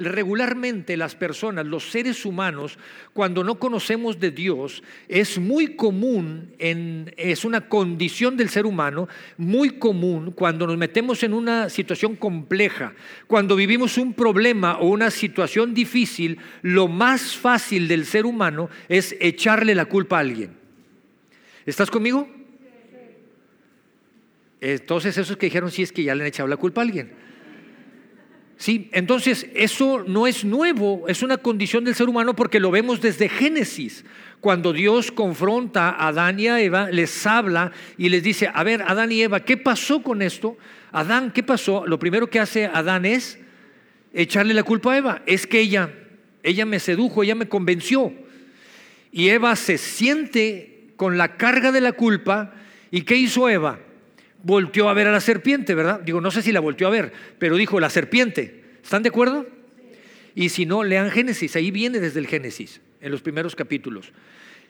regularmente las personas, los seres humanos, cuando no conocemos de Dios, es muy común, es una condición del ser humano, muy común cuando nos metemos en una situación compleja, cuando vivimos un problema o una situación difícil, lo más fácil del ser humano es echarle la culpa a alguien. ¿Estás conmigo? Entonces esos que dijeron sí es que ya le han echado la culpa a alguien. Sí, entonces eso no es nuevo, es una condición del ser humano porque lo vemos desde Génesis. Cuando Dios confronta a Adán y a Eva, les habla y les dice, a ver, Adán y Eva, ¿qué pasó con esto? Adán, ¿qué pasó? Lo primero que hace Adán es echarle la culpa a Eva. Es que ella, ella me sedujo, ella me convenció. Y Eva se siente con la carga de la culpa. ¿Y qué hizo Eva? volteó a ver a la serpiente, ¿verdad? Digo, no sé si la volteó a ver, pero dijo la serpiente. ¿Están de acuerdo? Y si no, lean Génesis, ahí viene desde el Génesis, en los primeros capítulos.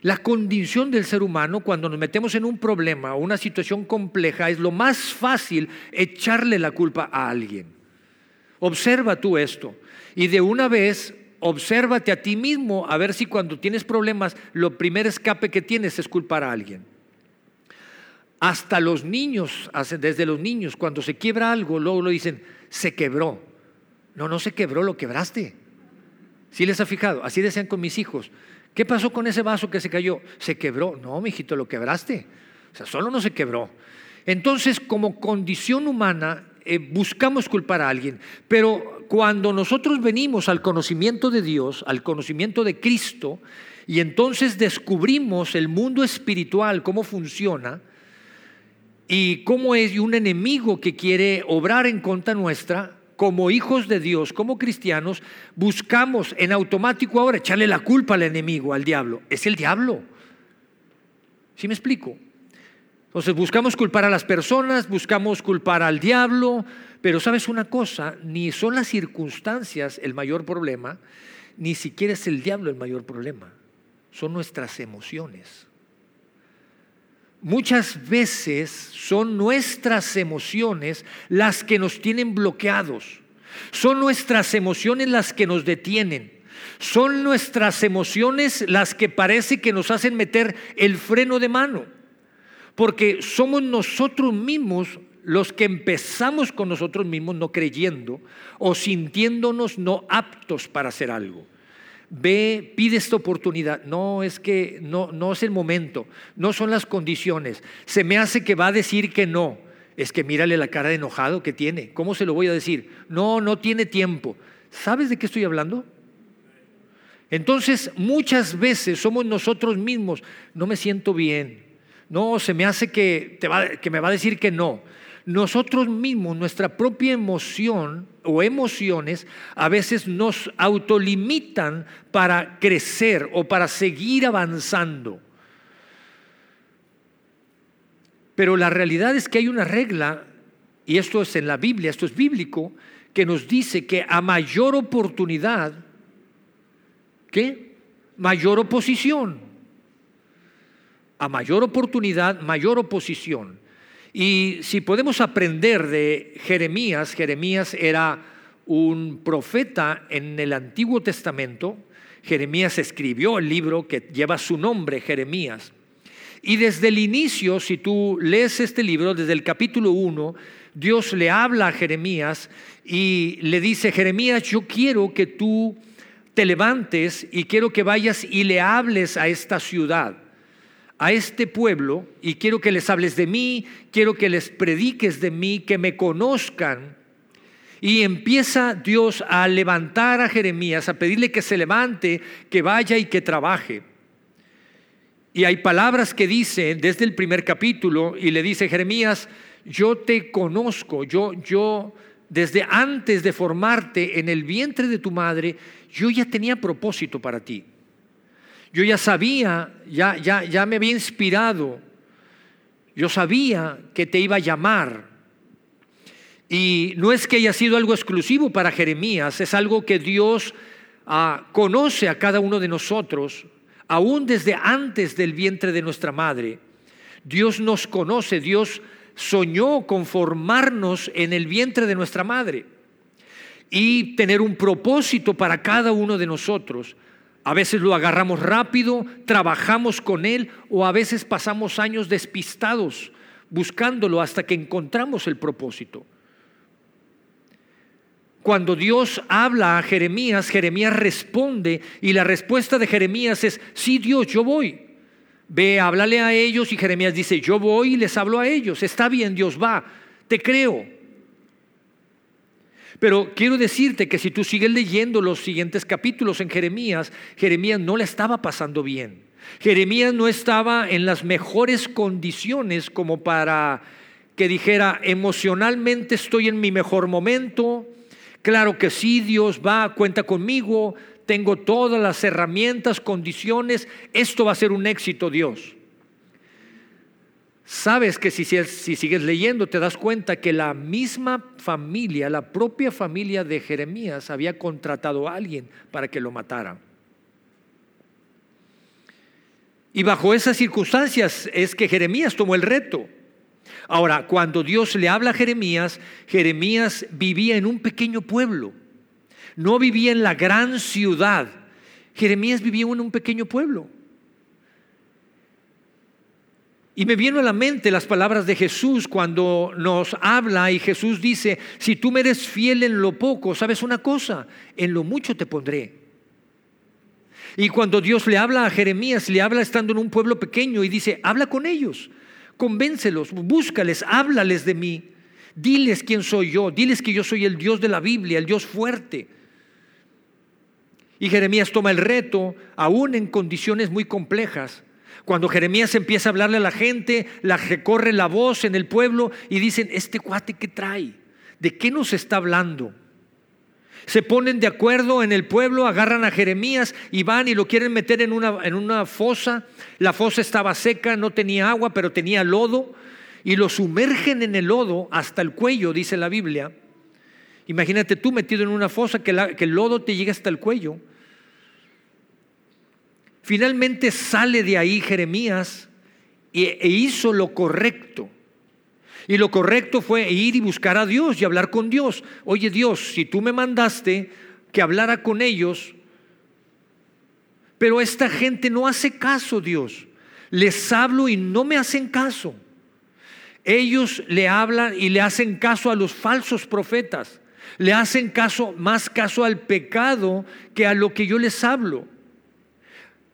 La condición del ser humano cuando nos metemos en un problema o una situación compleja es lo más fácil echarle la culpa a alguien. Observa tú esto y de una vez obsérvate a ti mismo a ver si cuando tienes problemas lo primer escape que tienes es culpar a alguien. Hasta los niños, desde los niños, cuando se quiebra algo, luego lo dicen, se quebró. No, no se quebró, lo quebraste. ¿Sí les ha fijado? Así decían con mis hijos. ¿Qué pasó con ese vaso que se cayó? Se quebró. No, mijito, lo quebraste. O sea, solo no se quebró. Entonces, como condición humana, eh, buscamos culpar a alguien. Pero cuando nosotros venimos al conocimiento de Dios, al conocimiento de Cristo, y entonces descubrimos el mundo espiritual, cómo funciona, y cómo es un enemigo que quiere obrar en contra nuestra, como hijos de Dios, como cristianos, buscamos en automático ahora echarle la culpa al enemigo, al diablo. Es el diablo. ¿Sí me explico? Entonces buscamos culpar a las personas, buscamos culpar al diablo, pero sabes una cosa, ni son las circunstancias el mayor problema, ni siquiera es el diablo el mayor problema, son nuestras emociones. Muchas veces son nuestras emociones las que nos tienen bloqueados. Son nuestras emociones las que nos detienen. Son nuestras emociones las que parece que nos hacen meter el freno de mano. Porque somos nosotros mismos los que empezamos con nosotros mismos no creyendo o sintiéndonos no aptos para hacer algo ve, pide esta oportunidad. No, es que no, no es el momento, no son las condiciones. Se me hace que va a decir que no. Es que mírale la cara de enojado que tiene. ¿Cómo se lo voy a decir? No, no tiene tiempo. ¿Sabes de qué estoy hablando? Entonces, muchas veces somos nosotros mismos, no me siento bien. No, se me hace que, te va, que me va a decir que no nosotros mismos, nuestra propia emoción o emociones, a veces nos autolimitan para crecer o para seguir avanzando. Pero la realidad es que hay una regla, y esto es en la Biblia, esto es bíblico, que nos dice que a mayor oportunidad, ¿qué? Mayor oposición. A mayor oportunidad, mayor oposición. Y si podemos aprender de Jeremías, Jeremías era un profeta en el Antiguo Testamento, Jeremías escribió el libro que lleva su nombre, Jeremías. Y desde el inicio, si tú lees este libro, desde el capítulo 1, Dios le habla a Jeremías y le dice, Jeremías, yo quiero que tú te levantes y quiero que vayas y le hables a esta ciudad a este pueblo y quiero que les hables de mí, quiero que les prediques de mí, que me conozcan. Y empieza Dios a levantar a Jeremías, a pedirle que se levante, que vaya y que trabaje. Y hay palabras que dice desde el primer capítulo y le dice Jeremías, yo te conozco, yo yo desde antes de formarte en el vientre de tu madre, yo ya tenía propósito para ti. Yo ya sabía, ya, ya, ya me había inspirado. Yo sabía que te iba a llamar. Y no es que haya sido algo exclusivo para Jeremías, es algo que Dios ah, conoce a cada uno de nosotros, aún desde antes del vientre de nuestra madre. Dios nos conoce, Dios soñó con formarnos en el vientre de nuestra madre. y tener un propósito para cada uno de nosotros. A veces lo agarramos rápido, trabajamos con él o a veces pasamos años despistados buscándolo hasta que encontramos el propósito. Cuando Dios habla a Jeremías, Jeremías responde y la respuesta de Jeremías es, sí Dios, yo voy. Ve, háblale a ellos y Jeremías dice, yo voy y les hablo a ellos. Está bien, Dios va, te creo. Pero quiero decirte que si tú sigues leyendo los siguientes capítulos en Jeremías, Jeremías no le estaba pasando bien. Jeremías no estaba en las mejores condiciones como para que dijera, emocionalmente estoy en mi mejor momento, claro que sí, Dios va, cuenta conmigo, tengo todas las herramientas, condiciones, esto va a ser un éxito, Dios. Sabes que si, si, sigues leyendo te das cuenta que la misma familia, la propia familia de Jeremías había contratado a alguien para que lo matara. Y bajo esas circunstancias es que Jeremías tomó el reto. Ahora, cuando Dios le habla a Jeremías, Jeremías vivía en un pequeño pueblo, no vivía en la gran ciudad. Jeremías vivía en un pequeño pueblo. Y me viene a la mente las palabras de Jesús cuando nos habla y Jesús dice, si tú me eres fiel en lo poco, ¿sabes una cosa? En lo mucho te pondré. Y cuando Dios le habla a Jeremías, le habla estando en un pueblo pequeño y dice, habla con ellos, convéncelos, búscales, háblales de mí, diles quién soy yo, diles que yo soy el Dios de la Biblia, el Dios fuerte. Y Jeremías toma el reto, aún en condiciones muy complejas, cuando Jeremías empieza a hablarle a la gente, la recorre la voz en el pueblo y dicen, este cuate que trae, ¿de qué nos está hablando? Se ponen de acuerdo en el pueblo, agarran a Jeremías y van y lo quieren meter en una, en una fosa. La fosa estaba seca, no tenía agua, pero tenía lodo. Y lo sumergen en el lodo hasta el cuello, dice la Biblia. Imagínate tú metido en una fosa que, que el lodo te llegue hasta el cuello. Finalmente sale de ahí Jeremías e hizo lo correcto. Y lo correcto fue ir y buscar a Dios y hablar con Dios. Oye Dios, si tú me mandaste que hablara con ellos, pero esta gente no hace caso, Dios. Les hablo y no me hacen caso. Ellos le hablan y le hacen caso a los falsos profetas. Le hacen caso, más caso al pecado que a lo que yo les hablo.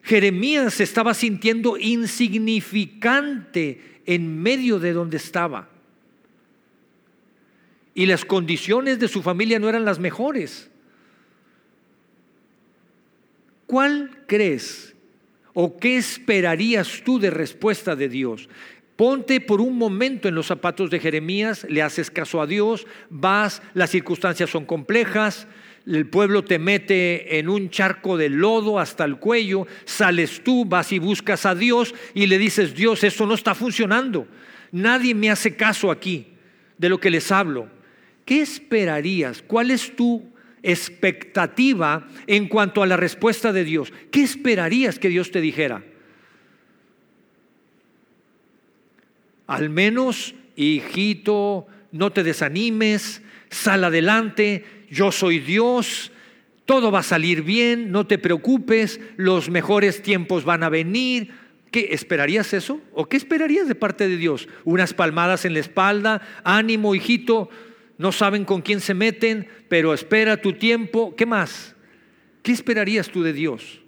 Jeremías se estaba sintiendo insignificante en medio de donde estaba. Y las condiciones de su familia no eran las mejores. ¿Cuál crees o qué esperarías tú de respuesta de Dios? Ponte por un momento en los zapatos de Jeremías, le haces caso a Dios, vas, las circunstancias son complejas, el pueblo te mete en un charco de lodo hasta el cuello, sales tú, vas y buscas a Dios y le dices, Dios, esto no está funcionando. Nadie me hace caso aquí de lo que les hablo. ¿Qué esperarías? ¿Cuál es tu expectativa en cuanto a la respuesta de Dios? ¿Qué esperarías que Dios te dijera? Al menos, hijito, no te desanimes, sal adelante, yo soy Dios, todo va a salir bien, no te preocupes, los mejores tiempos van a venir. ¿Qué esperarías eso? ¿O qué esperarías de parte de Dios? Unas palmadas en la espalda, ánimo, hijito, no saben con quién se meten, pero espera tu tiempo. ¿Qué más? ¿Qué esperarías tú de Dios?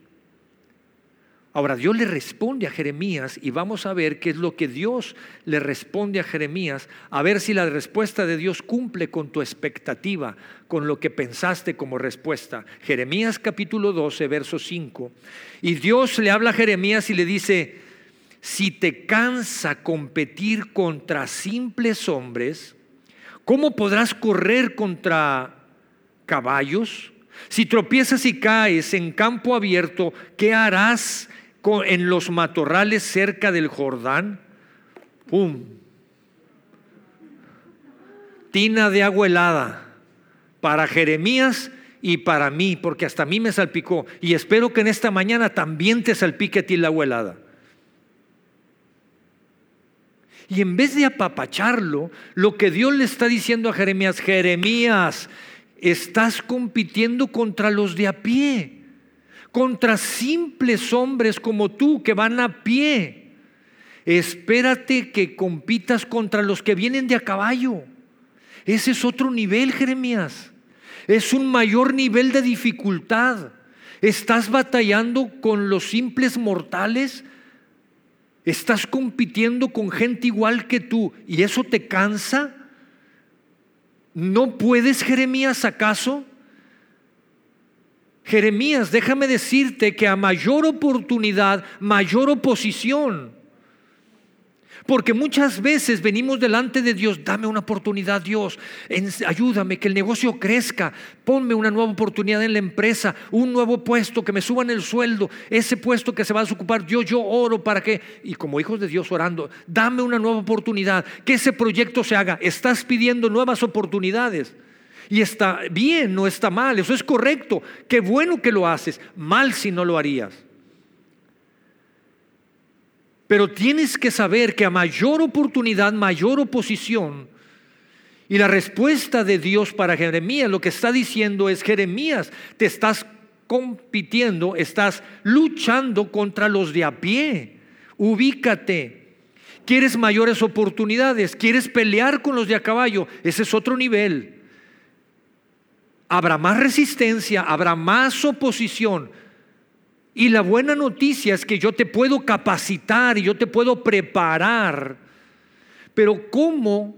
Ahora, Dios le responde a Jeremías y vamos a ver qué es lo que Dios le responde a Jeremías, a ver si la respuesta de Dios cumple con tu expectativa, con lo que pensaste como respuesta. Jeremías capítulo 12, verso 5. Y Dios le habla a Jeremías y le dice, si te cansa competir contra simples hombres, ¿cómo podrás correr contra caballos? Si tropiezas y caes en campo abierto, ¿qué harás en los matorrales cerca del Jordán, ¡pum! Tina de agua helada para Jeremías y para mí, porque hasta a mí me salpicó. Y espero que en esta mañana también te salpique a ti la agua helada. Y en vez de apapacharlo, lo que Dios le está diciendo a Jeremías, Jeremías, estás compitiendo contra los de a pie, contra simples hombres como tú que van a pie. Espérate que compitas contra los que vienen de a caballo. Ese es otro nivel, Jeremías. Es un mayor nivel de dificultad. Estás batallando con los simples mortales. Estás compitiendo con gente igual que tú. ¿Y eso te cansa? ¿No puedes, Jeremías, acaso? Jeremías, déjame decirte que a mayor oportunidad, mayor oposición. Porque muchas veces venimos delante de Dios, dame una oportunidad Dios, ayúdame que el negocio crezca, ponme una nueva oportunidad en la empresa, un nuevo puesto, que me suban el sueldo, ese puesto que se va a ocupar, yo, yo oro para que, y como hijos de Dios orando, dame una nueva oportunidad, que ese proyecto se haga, estás pidiendo nuevas oportunidades. Y está bien, no está mal, eso es correcto, qué bueno que lo haces, mal si no lo harías. Pero tienes que saber que a mayor oportunidad, mayor oposición. Y la respuesta de Dios para Jeremías, lo que está diciendo es, Jeremías, te estás compitiendo, estás luchando contra los de a pie. Ubícate. ¿Quieres mayores oportunidades? ¿Quieres pelear con los de a caballo? Ese es otro nivel. Habrá más resistencia, habrá más oposición, y la buena noticia es que yo te puedo capacitar y yo te puedo preparar. Pero ¿cómo?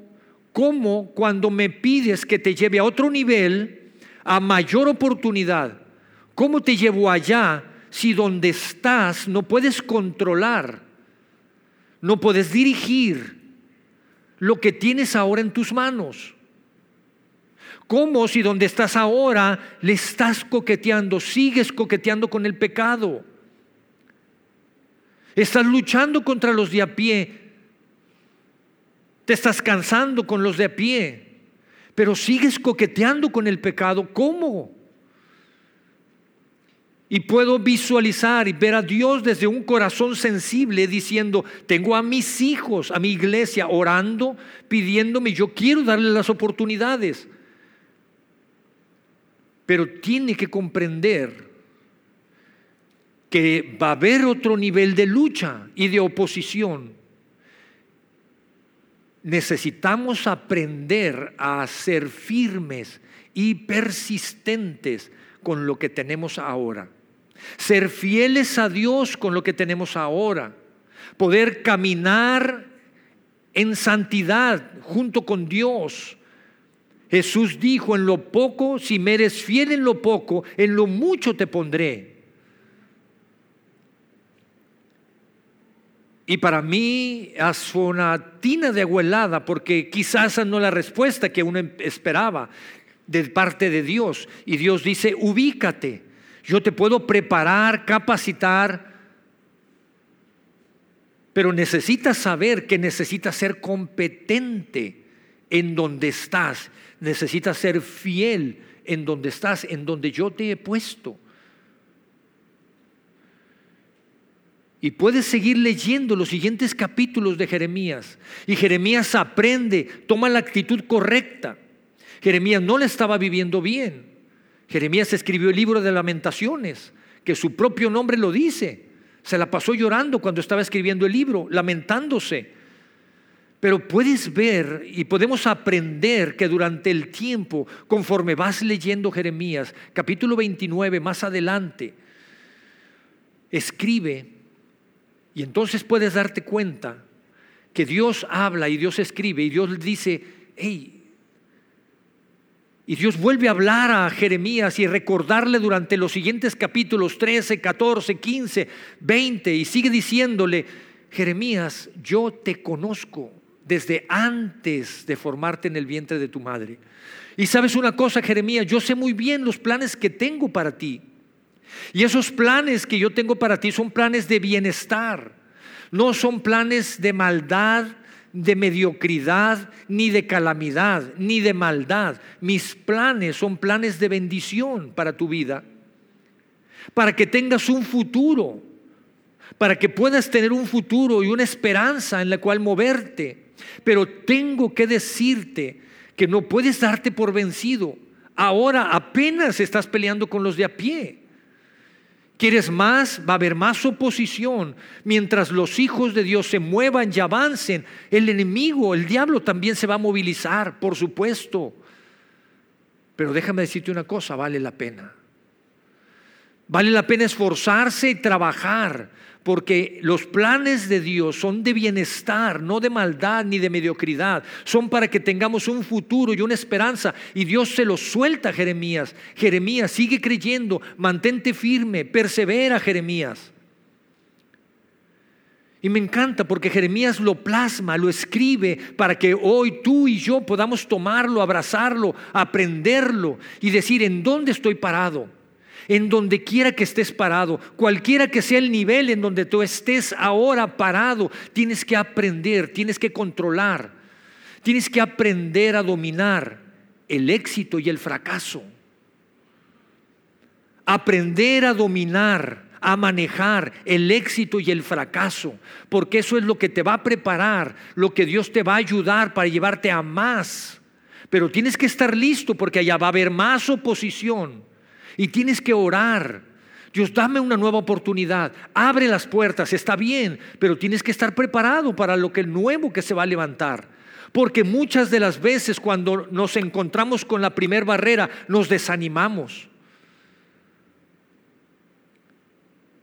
¿Cómo cuando me pides que te lleve a otro nivel, a mayor oportunidad? ¿Cómo te llevo allá si donde estás no puedes controlar, no puedes dirigir lo que tienes ahora en tus manos? ¿Cómo si donde estás ahora le estás coqueteando, sigues coqueteando con el pecado? Estás luchando contra los de a pie. Te estás cansando con los de a pie, pero sigues coqueteando con el pecado. ¿Cómo? Y puedo visualizar y ver a Dios desde un corazón sensible diciendo, tengo a mis hijos, a mi iglesia orando, pidiéndome, yo quiero darle las oportunidades pero tiene que comprender que va a haber otro nivel de lucha y de oposición. Necesitamos aprender a ser firmes y persistentes con lo que tenemos ahora. Ser fieles a Dios con lo que tenemos ahora. Poder caminar en santidad junto con Dios Jesús dijo, en lo poco, si me eres fiel en lo poco, en lo mucho te pondré. Y para mí fue una tina de abuelada, porque quizás no la respuesta que uno esperaba de parte de Dios. Y Dios dice, ubícate, yo te puedo preparar, capacitar, pero necesitas saber que necesitas ser competente en donde estás necesitas ser fiel en donde estás, en donde yo te he puesto. Y puedes seguir leyendo los siguientes capítulos de Jeremías. Y Jeremías aprende, toma la actitud correcta. Jeremías no le estaba viviendo bien. Jeremías escribió el libro de lamentaciones, que su propio nombre lo dice. Se la pasó llorando cuando estaba escribiendo el libro, lamentándose. Pero puedes ver y podemos aprender que durante el tiempo, conforme vas leyendo Jeremías, capítulo 29, más adelante, escribe y entonces puedes darte cuenta que Dios habla y Dios escribe y Dios dice, hey, y Dios vuelve a hablar a Jeremías y recordarle durante los siguientes capítulos 13, 14, 15, 20 y sigue diciéndole, Jeremías, yo te conozco desde antes de formarte en el vientre de tu madre. Y sabes una cosa, Jeremías, yo sé muy bien los planes que tengo para ti. Y esos planes que yo tengo para ti son planes de bienestar, no son planes de maldad, de mediocridad, ni de calamidad, ni de maldad. Mis planes son planes de bendición para tu vida, para que tengas un futuro, para que puedas tener un futuro y una esperanza en la cual moverte. Pero tengo que decirte que no puedes darte por vencido. Ahora apenas estás peleando con los de a pie. ¿Quieres más? Va a haber más oposición. Mientras los hijos de Dios se muevan y avancen, el enemigo, el diablo también se va a movilizar, por supuesto. Pero déjame decirte una cosa, vale la pena. Vale la pena esforzarse y trabajar porque los planes de Dios son de bienestar, no de maldad ni de mediocridad. Son para que tengamos un futuro y una esperanza. Y Dios se lo suelta a Jeremías. Jeremías, sigue creyendo, mantente firme, persevera Jeremías. Y me encanta porque Jeremías lo plasma, lo escribe para que hoy tú y yo podamos tomarlo, abrazarlo, aprenderlo y decir en dónde estoy parado en donde quiera que estés parado, cualquiera que sea el nivel en donde tú estés ahora parado, tienes que aprender, tienes que controlar, tienes que aprender a dominar el éxito y el fracaso. Aprender a dominar, a manejar el éxito y el fracaso, porque eso es lo que te va a preparar, lo que Dios te va a ayudar para llevarte a más. Pero tienes que estar listo porque allá va a haber más oposición y tienes que orar. Dios, dame una nueva oportunidad. Abre las puertas, está bien, pero tienes que estar preparado para lo que nuevo que se va a levantar. Porque muchas de las veces cuando nos encontramos con la primera barrera, nos desanimamos.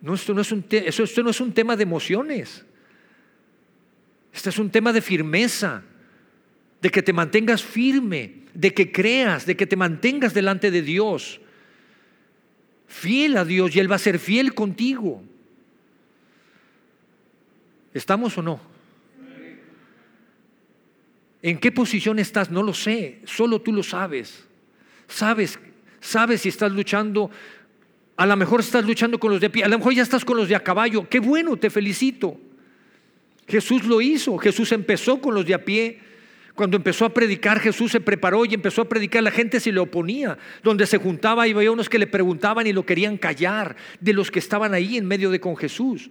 No, esto, no es un esto no es un tema de emociones. Este es un tema de firmeza, de que te mantengas firme, de que creas, de que te mantengas delante de Dios fiel a Dios y Él va a ser fiel contigo. ¿Estamos o no? ¿En qué posición estás? No lo sé, solo tú lo sabes. Sabes, sabes si estás luchando, a lo mejor estás luchando con los de pie, a lo mejor ya estás con los de a caballo. Qué bueno, te felicito. Jesús lo hizo, Jesús empezó con los de a pie. Cuando empezó a predicar, Jesús se preparó y empezó a predicar. La gente se le oponía. Donde se juntaba, y había unos que le preguntaban y lo querían callar de los que estaban ahí en medio de con Jesús.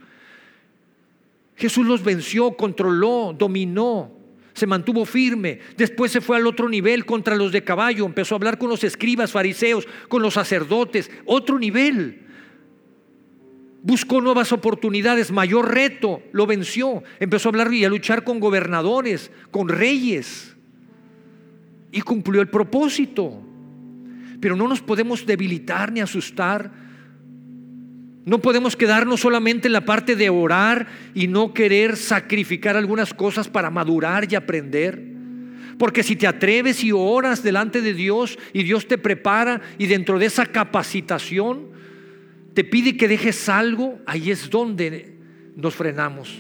Jesús los venció, controló, dominó, se mantuvo firme. Después se fue al otro nivel contra los de caballo. Empezó a hablar con los escribas, fariseos, con los sacerdotes. Otro nivel buscó nuevas oportunidades, mayor reto, lo venció. Empezó a hablar y a luchar con gobernadores, con reyes. Y cumplió el propósito. Pero no nos podemos debilitar ni asustar. No podemos quedarnos solamente en la parte de orar y no querer sacrificar algunas cosas para madurar y aprender. Porque si te atreves y oras delante de Dios y Dios te prepara y dentro de esa capacitación, te pide que dejes algo, ahí es donde nos frenamos.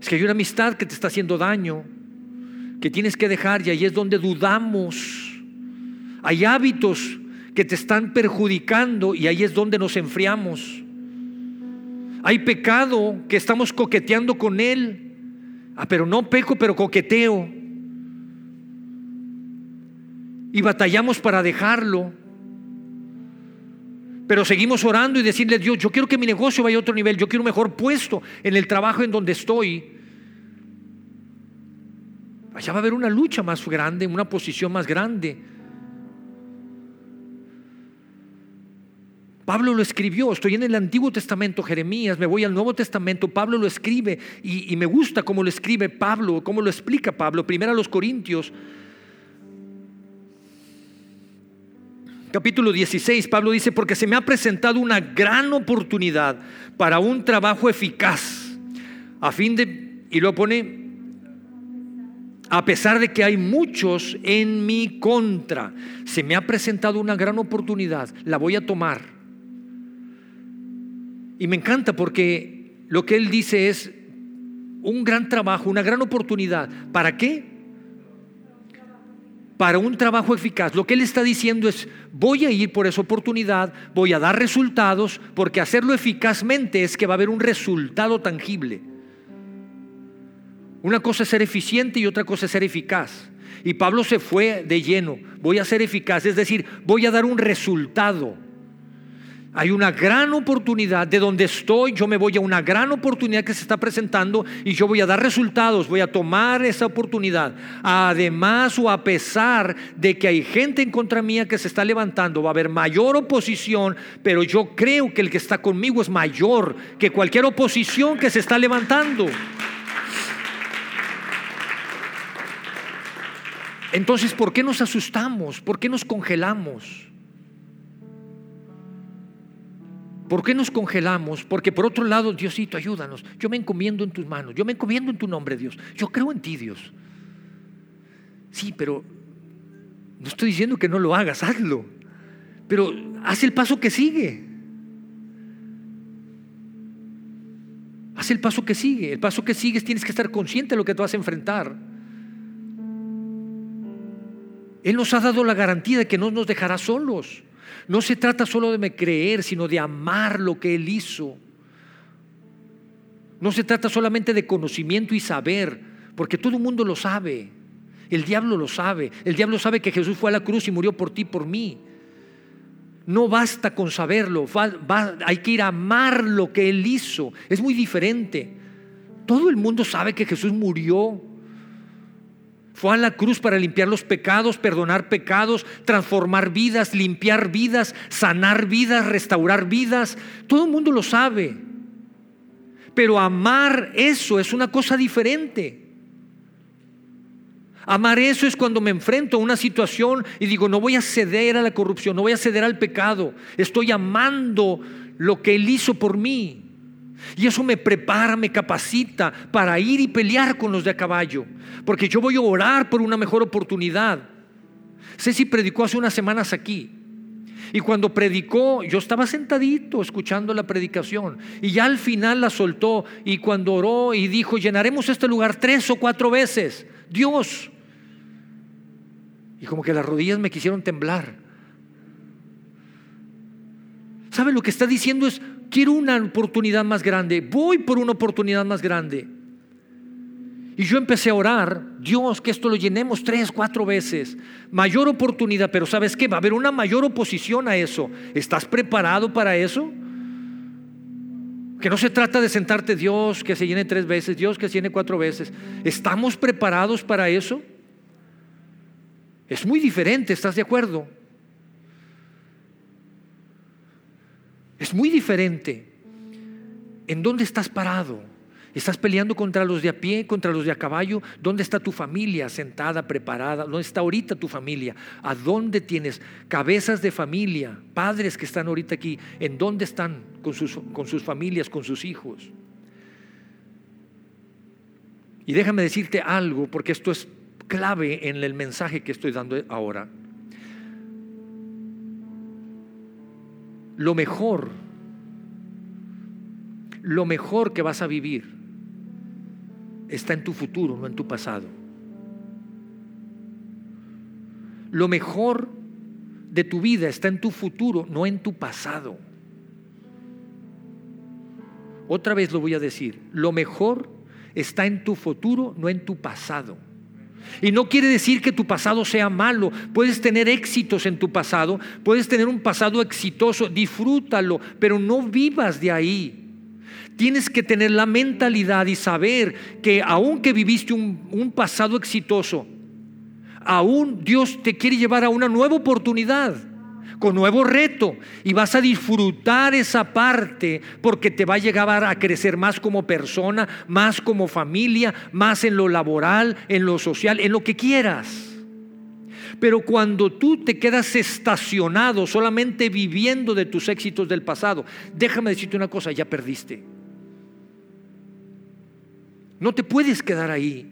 Es que hay una amistad que te está haciendo daño, que tienes que dejar y ahí es donde dudamos. Hay hábitos que te están perjudicando y ahí es donde nos enfriamos. Hay pecado que estamos coqueteando con él. Ah, pero no peco, pero coqueteo. Y batallamos para dejarlo. Pero seguimos orando y decirle, Dios, yo quiero que mi negocio vaya a otro nivel, yo quiero un mejor puesto en el trabajo en donde estoy. Allá va a haber una lucha más grande, una posición más grande. Pablo lo escribió, estoy en el Antiguo Testamento, Jeremías, me voy al Nuevo Testamento, Pablo lo escribe y, y me gusta cómo lo escribe Pablo, cómo lo explica Pablo. Primero a los Corintios, capítulo 16, Pablo dice, porque se me ha presentado una gran oportunidad para un trabajo eficaz, a fin de, y lo pone, a pesar de que hay muchos en mi contra, se me ha presentado una gran oportunidad, la voy a tomar. Y me encanta porque lo que él dice es un gran trabajo, una gran oportunidad. ¿Para qué? Para un trabajo eficaz. Lo que él está diciendo es, voy a ir por esa oportunidad, voy a dar resultados, porque hacerlo eficazmente es que va a haber un resultado tangible. Una cosa es ser eficiente y otra cosa es ser eficaz. Y Pablo se fue de lleno, voy a ser eficaz, es decir, voy a dar un resultado. Hay una gran oportunidad de donde estoy, yo me voy a una gran oportunidad que se está presentando y yo voy a dar resultados, voy a tomar esa oportunidad. Además o a pesar de que hay gente en contra mía que se está levantando, va a haber mayor oposición, pero yo creo que el que está conmigo es mayor que cualquier oposición que se está levantando. Entonces, ¿por qué nos asustamos? ¿Por qué nos congelamos? ¿Por qué nos congelamos? Porque por otro lado, Diosito, ayúdanos. Yo me encomiendo en tus manos. Yo me encomiendo en tu nombre, Dios. Yo creo en ti, Dios. Sí, pero no estoy diciendo que no lo hagas, hazlo. Pero haz el paso que sigue. Haz el paso que sigue. El paso que sigue tienes que estar consciente de lo que te vas a enfrentar. Él nos ha dado la garantía de que no nos dejará solos. No se trata solo de creer, sino de amar lo que Él hizo. No se trata solamente de conocimiento y saber, porque todo el mundo lo sabe. El diablo lo sabe. El diablo sabe que Jesús fue a la cruz y murió por ti, por mí. No basta con saberlo, hay que ir a amar lo que Él hizo. Es muy diferente. Todo el mundo sabe que Jesús murió fue a la cruz para limpiar los pecados, perdonar pecados, transformar vidas, limpiar vidas, sanar vidas, restaurar vidas. Todo el mundo lo sabe. Pero amar eso es una cosa diferente. Amar eso es cuando me enfrento a una situación y digo, no voy a ceder a la corrupción, no voy a ceder al pecado. Estoy amando lo que Él hizo por mí. Y eso me prepara, me capacita para ir y pelear con los de a caballo. Porque yo voy a orar por una mejor oportunidad. Ceci predicó hace unas semanas aquí. Y cuando predicó, yo estaba sentadito escuchando la predicación. Y ya al final la soltó. Y cuando oró y dijo, llenaremos este lugar tres o cuatro veces. Dios. Y como que las rodillas me quisieron temblar. ¿Sabe lo que está diciendo? Es, quiero una oportunidad más grande, voy por una oportunidad más grande. Y yo empecé a orar, Dios, que esto lo llenemos tres, cuatro veces. Mayor oportunidad, pero ¿sabes qué? Va a haber una mayor oposición a eso. ¿Estás preparado para eso? Que no se trata de sentarte, Dios, que se llene tres veces, Dios, que se llene cuatro veces. ¿Estamos preparados para eso? Es muy diferente, ¿estás de acuerdo? Es muy diferente. ¿En dónde estás parado? ¿Estás peleando contra los de a pie, contra los de a caballo? ¿Dónde está tu familia sentada, preparada? ¿Dónde está ahorita tu familia? ¿A dónde tienes cabezas de familia, padres que están ahorita aquí? ¿En dónde están con sus, con sus familias, con sus hijos? Y déjame decirte algo, porque esto es clave en el mensaje que estoy dando ahora. Lo mejor, lo mejor que vas a vivir está en tu futuro, no en tu pasado. Lo mejor de tu vida está en tu futuro, no en tu pasado. Otra vez lo voy a decir, lo mejor está en tu futuro, no en tu pasado. Y no quiere decir que tu pasado sea malo. Puedes tener éxitos en tu pasado, puedes tener un pasado exitoso, disfrútalo, pero no vivas de ahí. Tienes que tener la mentalidad y saber que aunque viviste un, pasado exitoso, aún Dios te quiere llevar a una nueva oportunidad con nuevo reto y vas a disfrutar esa parte porque te va a llegar a crecer más como persona, más como familia, más en lo laboral, en lo social, en lo que quieras. Pero cuando tú te quedas estacionado solamente viviendo de tus éxitos del pasado, déjame decirte una cosa, ya perdiste. No te puedes quedar ahí.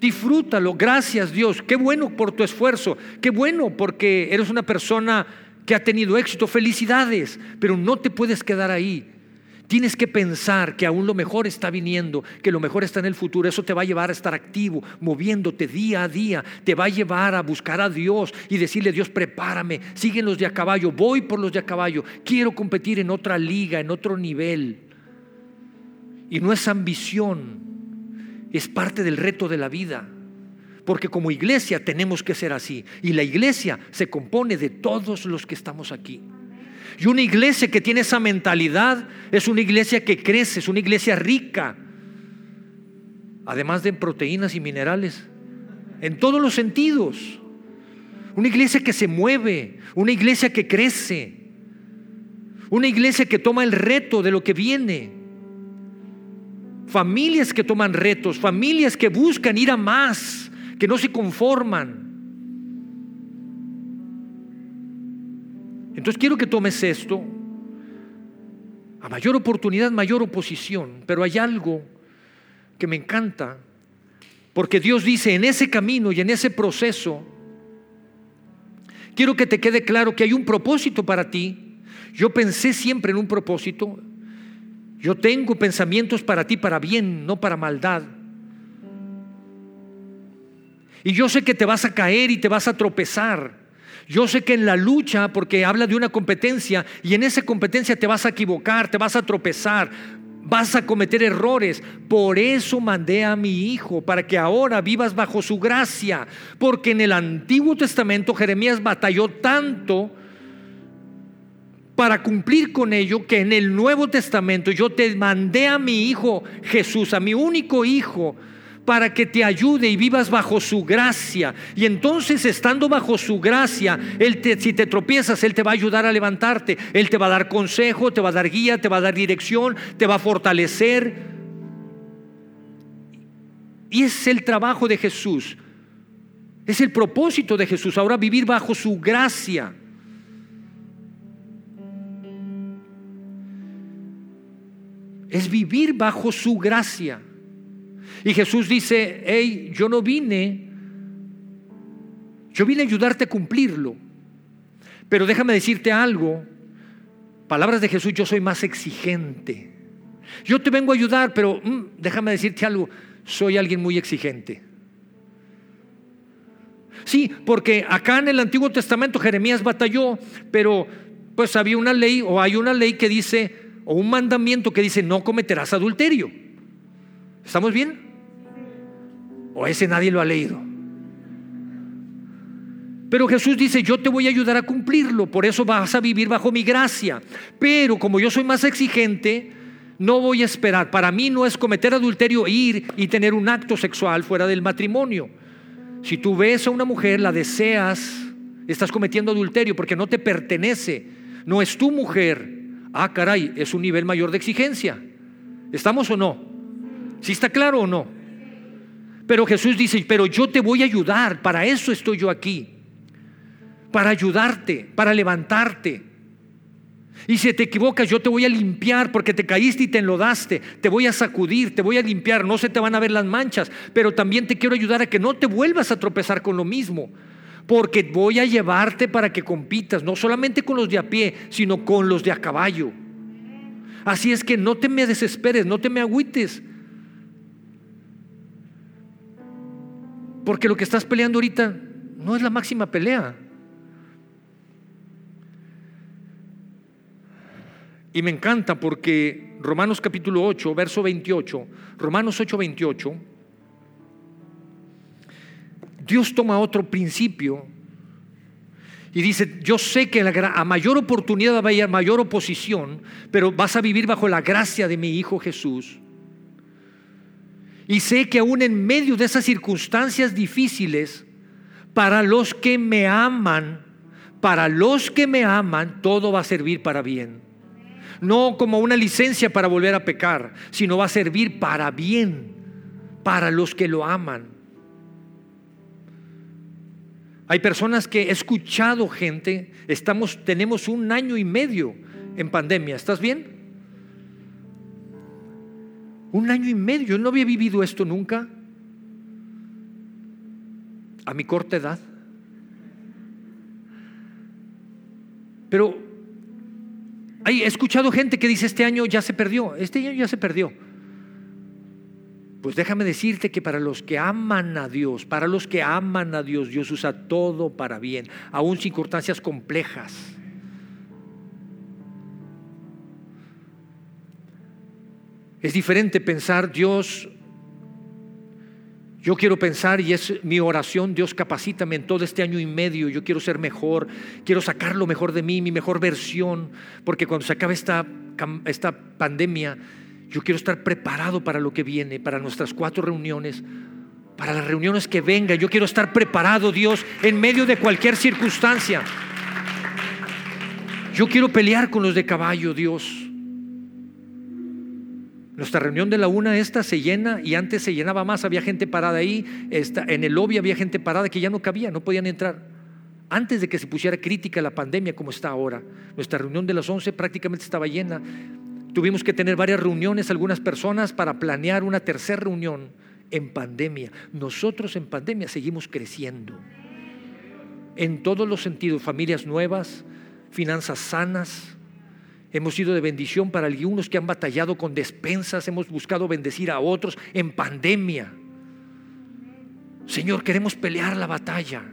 Disfrútalo, gracias Dios, qué bueno por tu esfuerzo, qué bueno porque eres una persona que ha tenido éxito, felicidades, pero no te puedes quedar ahí. Tienes que pensar que aún lo mejor está viniendo, que lo mejor está en el futuro. Eso te va a llevar a estar activo, moviéndote día a día. Te va a llevar a buscar a Dios y decirle, Dios, prepárame, siguen los de a caballo, voy por los de a caballo. Quiero competir en otra liga, en otro nivel. Y no es ambición, es parte del reto de la vida. Porque como iglesia tenemos que ser así. Y la iglesia se compone de todos los que estamos aquí. Y una iglesia que tiene esa mentalidad es una iglesia que crece, es una iglesia rica, además de proteínas y minerales, en todos los sentidos. Una iglesia que se mueve, una iglesia que crece, una iglesia que toma el reto de lo que viene. Familias que toman retos, familias que buscan ir a más, que no se conforman. Entonces quiero que tomes esto. A mayor oportunidad, mayor oposición. Pero hay algo que me encanta. Porque Dios dice, en ese camino y en ese proceso, quiero que te quede claro que hay un propósito para ti yo pensé siempre en un propósito. Yo tengo pensamientos para ti, para bien, no para maldad. Y yo sé que te vas a caer y te vas a tropezar. Yo sé que en la lucha, porque habla de una competencia, y en esa competencia te vas a equivocar, te vas a tropezar, vas a cometer errores. Por eso mandé a mi hijo, para que ahora vivas bajo su gracia. Porque en el Antiguo Testamento Jeremías batalló tanto para cumplir con ello que en el Nuevo Testamento yo te mandé a mi Hijo Jesús, a mi único Hijo, para que te ayude y vivas bajo su gracia. Y entonces estando bajo su gracia, él te, si te tropiezas, Él te va a ayudar a levantarte, Él te va a dar consejo, te va a dar guía, te va a dar dirección, te va a fortalecer. Y es el trabajo de Jesús, es el propósito de Jesús, ahora vivir bajo su gracia. Es vivir bajo su gracia. Y Jesús dice, hey, yo no vine, yo vine a ayudarte a cumplirlo. Pero déjame decirte algo, palabras de Jesús, yo soy más exigente. Yo te vengo a ayudar, pero mm, déjame decirte algo, soy alguien muy exigente. Sí, porque acá en el Antiguo Testamento Jeremías batalló, pero pues había una ley o hay una ley que dice, o un mandamiento que dice no cometerás adulterio. ¿Estamos bien? ¿O ese nadie lo ha leído? Pero Jesús dice, yo te voy a ayudar a cumplirlo, por eso vas a vivir bajo mi gracia. Pero como yo soy más exigente, no voy a esperar. Para mí no es cometer adulterio ir y tener un acto sexual fuera del matrimonio. Si tú ves a una mujer, la deseas, estás cometiendo adulterio porque no te pertenece, no es tu mujer, ah, caray, es un nivel mayor de exigencia. ¿Estamos o no? ¿Sí está claro o no? Pero Jesús dice, pero yo te voy a ayudar, para eso estoy yo aquí, para ayudarte, para levantarte. Y si te equivocas, yo te voy a limpiar porque te caíste y te enlodaste. Te voy a sacudir, te voy a limpiar. No se te van a ver las manchas, pero también te quiero ayudar a que no te vuelvas a tropezar con lo mismo porque voy a llevarte para que compitas, no solamente con los de a pie, sino con los de a caballo. Así es que no te me desesperes, no te me agüites. Porque lo que estás peleando ahorita no es la máxima pelea. Y me encanta porque Romanos capítulo 8, verso 28, Romanos 8, 28, Dios toma otro principio y dice, yo sé que a mayor oportunidad va a haber mayor oposición, pero vas a vivir bajo la gracia de mi Hijo Jesús. Y sé que aún en medio de esas circunstancias difíciles, para los que me aman, para los que me aman, todo va a servir para bien. No como una licencia para volver a pecar, sino va a servir para bien, para los que lo aman. Hay personas que he escuchado gente, estamos, tenemos un año y medio en pandemia, ¿estás bien? Un año y medio, yo no había vivido esto nunca, a mi corta edad. Pero he escuchado gente que dice, este año ya se perdió, este año ya se perdió. Pues déjame decirte que para los que aman a Dios, para los que aman a Dios, Dios usa todo para bien, aún circunstancias complejas. Es diferente pensar Dios Yo quiero pensar, y es mi oración, Dios capacítame en todo este año y medio, yo quiero ser mejor, quiero sacar lo mejor de mí, mi mejor versión, porque cuando se acabe esta, esta pandemia, yo quiero estar preparado para lo que viene, para nuestras cuatro reuniones, para las reuniones que vengan. Yo quiero estar preparado, Dios, en medio de cualquier circunstancia. Yo quiero pelear con los de caballo, Dios. Nuestra reunión de la una esta se llena y antes se llenaba más, había gente parada ahí, en el lobby había gente parada que ya no cabía, no podían entrar. Antes de que se pusiera crítica la pandemia como está ahora, nuestra reunión de las 11 prácticamente estaba llena. Tuvimos que tener varias reuniones, algunas personas, para planear una tercera reunión en pandemia. Nosotros en pandemia seguimos creciendo. En todos los sentidos, familias nuevas, finanzas sanas, Hemos sido de bendición para algunos que han batallado con despensas, hemos buscado bendecir a otros en pandemia. Señor, queremos pelear la batalla.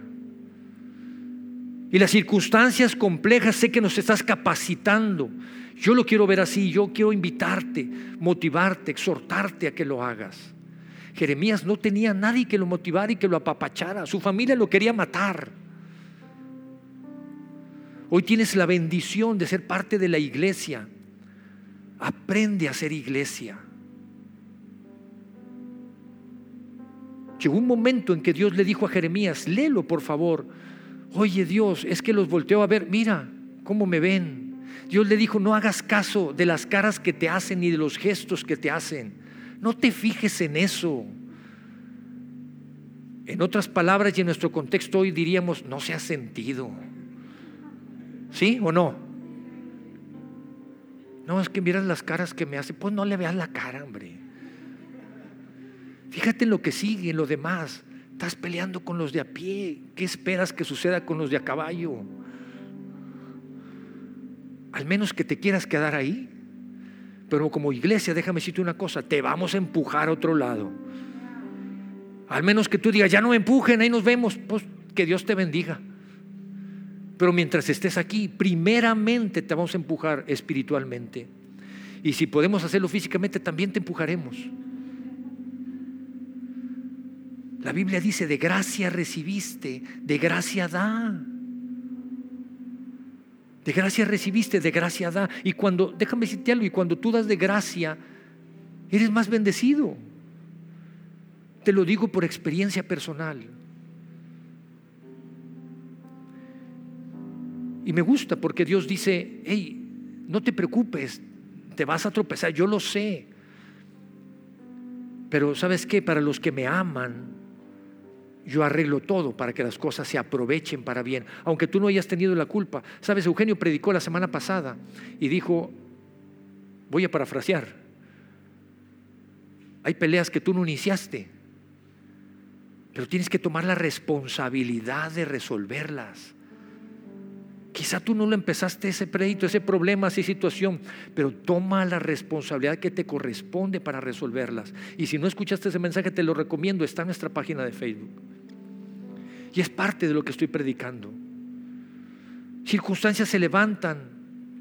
Y las circunstancias complejas sé que nos estás capacitando. Yo lo quiero ver así, yo quiero invitarte, motivarte, exhortarte a que lo hagas. Jeremías no tenía nadie que lo motivara y que lo apapachara. Su familia lo quería matar. Hoy tienes la bendición de ser parte de la iglesia. Aprende a ser iglesia. Llegó un momento en que Dios le dijo a Jeremías, léelo por favor. Oye Dios, es que los volteó a ver, mira cómo me ven. Dios le dijo, no hagas caso de las caras que te hacen ni de los gestos que te hacen. No te fijes en eso. En otras palabras y en nuestro contexto hoy diríamos, no se ha sentido. ¿Sí o no? No, es que miras las caras que me hace. Pues no le veas la cara, hombre. Fíjate en lo que sigue, en lo demás. Estás peleando con los de a pie. ¿Qué esperas que suceda con los de a caballo? Al menos que te quieras quedar ahí. Pero como iglesia, déjame decirte una cosa, te vamos a empujar a otro lado. Al menos que tú digas, ya no me empujen, ahí nos vemos. Pues que Dios te bendiga. Pero mientras estés aquí, primeramente te vamos a empujar espiritualmente. Y si podemos hacerlo físicamente, también te empujaremos. La Biblia dice, de gracia recibiste, de gracia da. De gracia recibiste, de gracia da. Y cuando, déjame decirte algo, y cuando tú das de gracia, eres más bendecido. Te lo digo por experiencia personal. Y me gusta porque Dios dice, hey, no te preocupes, te vas a tropezar, yo lo sé. Pero sabes qué, para los que me aman, yo arreglo todo para que las cosas se aprovechen para bien, aunque tú no hayas tenido la culpa. Sabes, Eugenio predicó la semana pasada y dijo, voy a parafrasear, hay peleas que tú no iniciaste, pero tienes que tomar la responsabilidad de resolverlas. Quizá tú no lo empezaste ese crédito, ese problema, esa situación, pero toma la responsabilidad que te corresponde para resolverlas. Y si no escuchaste ese mensaje, te lo recomiendo, está en nuestra página de Facebook. Y es parte de lo que estoy predicando. Circunstancias se levantan,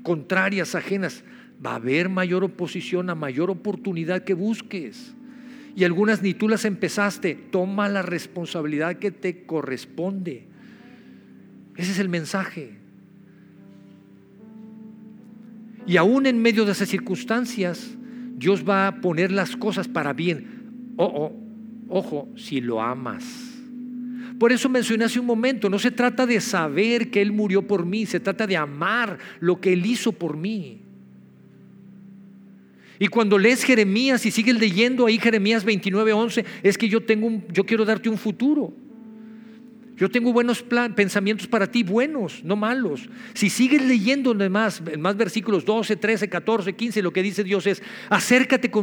contrarias, ajenas. Va a haber mayor oposición a mayor oportunidad que busques. Y algunas ni tú las empezaste. Toma la responsabilidad que te corresponde. Ese es el mensaje. Y aún en medio de esas circunstancias, Dios va a poner las cosas para bien. Oh, ojo, si lo amas. Por eso mencioné hace un momento, no se trata de saber que Él murió por mí, se trata de amar lo que Él hizo por mí. Y cuando lees Jeremías y sigues leyendo ahí Jeremías 29:11, es que yo tengo un, yo quiero darte un futuro. Yo tengo buenos pensamientos para ti, buenos, no malos. Si sigues leyendo en más, más versículos 12, 13, 14, 15, lo que dice Dios es, acércate con